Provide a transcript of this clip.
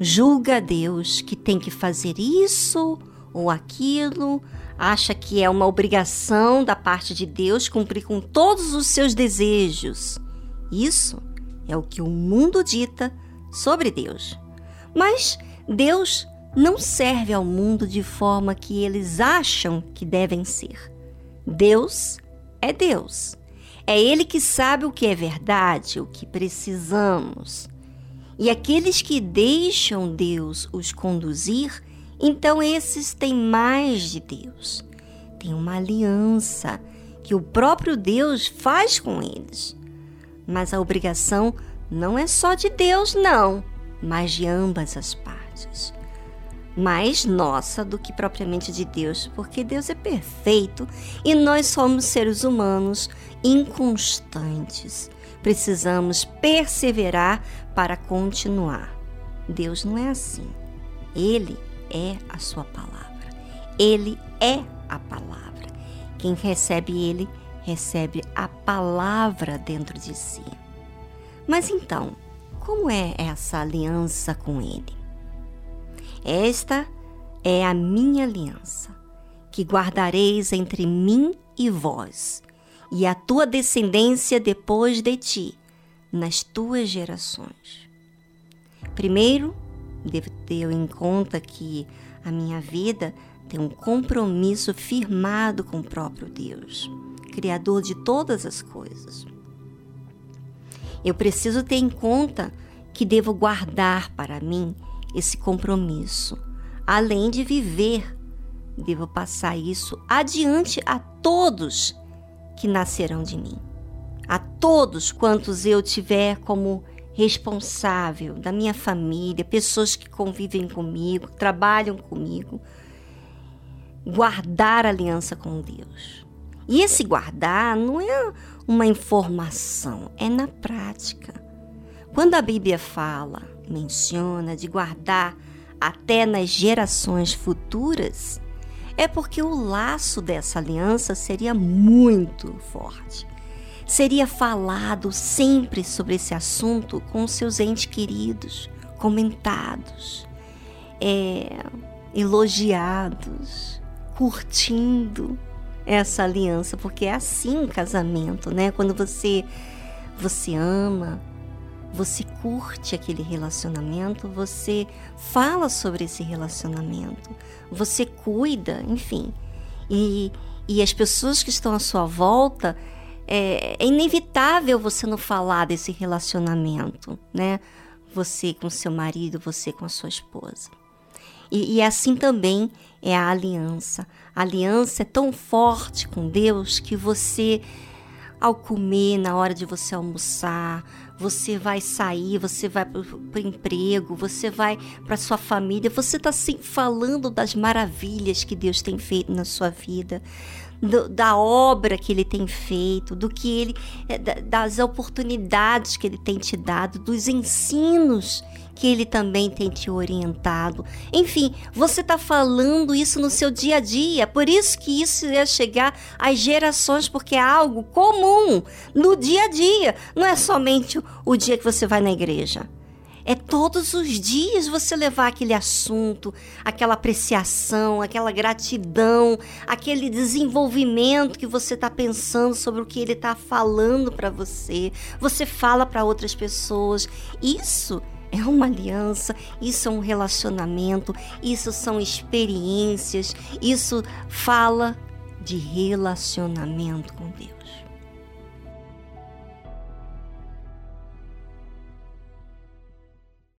Julga a Deus que tem que fazer isso ou aquilo, acha que é uma obrigação da parte de Deus cumprir com todos os seus desejos. Isso é o que o mundo dita sobre Deus. Mas Deus não serve ao mundo de forma que eles acham que devem ser. Deus é Deus. É Ele que sabe o que é verdade, o que precisamos. E aqueles que deixam Deus os conduzir, então esses têm mais de Deus. Tem uma aliança que o próprio Deus faz com eles. Mas a obrigação não é só de Deus, não, mas de ambas as partes. Mais nossa do que propriamente de Deus, porque Deus é perfeito e nós somos seres humanos inconstantes precisamos perseverar para continuar. Deus não é assim. Ele é a sua palavra. Ele é a palavra. Quem recebe ele, recebe a palavra dentro de si. Mas então, como é essa aliança com ele? Esta é a minha aliança, que guardareis entre mim e vós, e a tua descendência depois de ti, nas tuas gerações. Primeiro, devo ter em conta que a minha vida tem um compromisso firmado com o próprio Deus, Criador de todas as coisas. Eu preciso ter em conta que devo guardar para mim esse compromisso, além de viver, devo passar isso adiante a todos que nascerão de mim. A todos quantos eu tiver como responsável da minha família, pessoas que convivem comigo, trabalham comigo, guardar aliança com Deus. E esse guardar não é uma informação, é na prática. Quando a Bíblia fala, menciona de guardar até nas gerações futuras, é porque o laço dessa aliança seria muito forte. Seria falado sempre sobre esse assunto com seus entes queridos, comentados, é, elogiados, curtindo essa aliança, porque é assim o casamento, né? Quando você você ama, você curte aquele relacionamento, você fala sobre esse relacionamento, você cuida, enfim. E, e as pessoas que estão à sua volta, é, é inevitável você não falar desse relacionamento, né? Você com seu marido, você com a sua esposa. E, e assim também é a aliança. A aliança é tão forte com Deus que você, ao comer, na hora de você almoçar, você vai sair, você vai para o emprego, você vai para sua família, você está sempre falando das maravilhas que Deus tem feito na sua vida, do, da obra que ele tem feito, do que ele é, das oportunidades que ele tem te dado, dos ensinos que ele também tem te orientado. Enfim, você está falando isso no seu dia a dia. Por isso que isso ia chegar às gerações, porque é algo comum no dia a dia. Não é somente o dia que você vai na igreja. É todos os dias você levar aquele assunto, aquela apreciação, aquela gratidão, aquele desenvolvimento que você está pensando sobre o que ele está falando para você. Você fala para outras pessoas. Isso é uma aliança, isso é um relacionamento, isso são experiências, isso fala de relacionamento com Deus.